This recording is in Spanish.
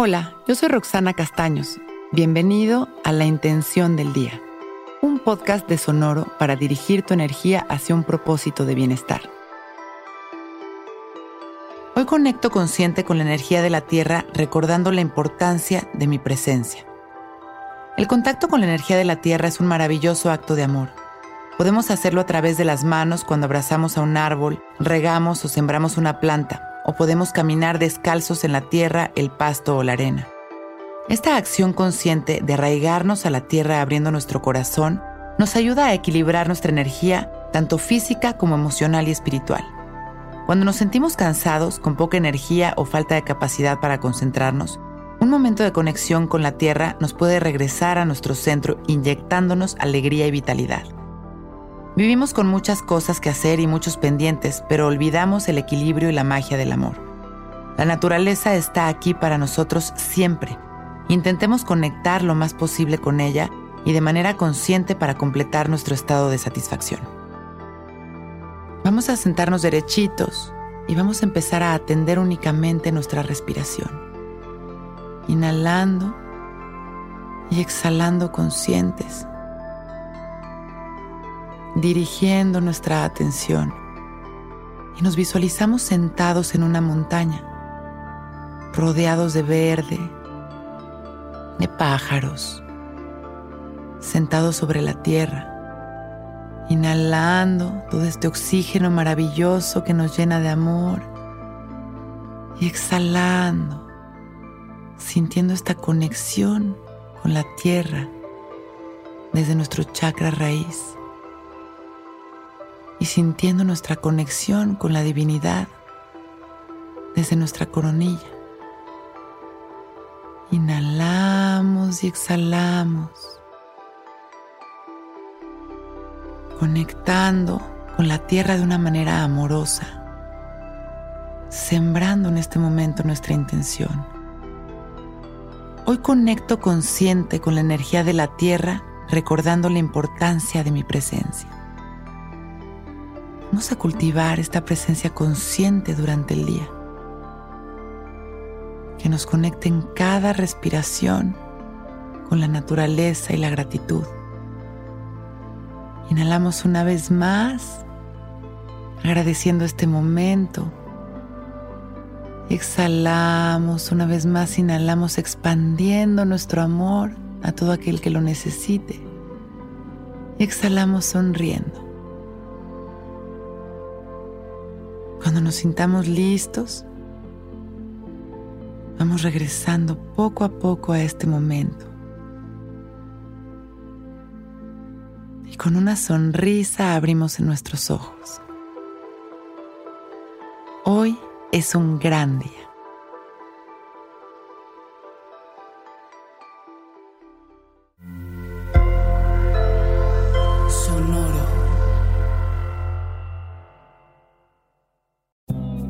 Hola, yo soy Roxana Castaños. Bienvenido a La Intención del Día, un podcast de Sonoro para dirigir tu energía hacia un propósito de bienestar. Hoy conecto consciente con la energía de la Tierra recordando la importancia de mi presencia. El contacto con la energía de la Tierra es un maravilloso acto de amor. Podemos hacerlo a través de las manos cuando abrazamos a un árbol, regamos o sembramos una planta o podemos caminar descalzos en la tierra, el pasto o la arena. Esta acción consciente de arraigarnos a la tierra abriendo nuestro corazón nos ayuda a equilibrar nuestra energía, tanto física como emocional y espiritual. Cuando nos sentimos cansados, con poca energía o falta de capacidad para concentrarnos, un momento de conexión con la tierra nos puede regresar a nuestro centro inyectándonos alegría y vitalidad. Vivimos con muchas cosas que hacer y muchos pendientes, pero olvidamos el equilibrio y la magia del amor. La naturaleza está aquí para nosotros siempre. Intentemos conectar lo más posible con ella y de manera consciente para completar nuestro estado de satisfacción. Vamos a sentarnos derechitos y vamos a empezar a atender únicamente nuestra respiración. Inhalando y exhalando conscientes dirigiendo nuestra atención. Y nos visualizamos sentados en una montaña, rodeados de verde, de pájaros, sentados sobre la tierra, inhalando todo este oxígeno maravilloso que nos llena de amor y exhalando, sintiendo esta conexión con la tierra desde nuestro chakra raíz sintiendo nuestra conexión con la divinidad desde nuestra coronilla. Inhalamos y exhalamos, conectando con la tierra de una manera amorosa, sembrando en este momento nuestra intención. Hoy conecto consciente con la energía de la tierra, recordando la importancia de mi presencia. Vamos a cultivar esta presencia consciente durante el día, que nos conecte en cada respiración con la naturaleza y la gratitud. Inhalamos una vez más, agradeciendo este momento. Exhalamos una vez más, inhalamos expandiendo nuestro amor a todo aquel que lo necesite. exhalamos sonriendo. Cuando nos sintamos listos, vamos regresando poco a poco a este momento. Y con una sonrisa abrimos nuestros ojos. Hoy es un gran día.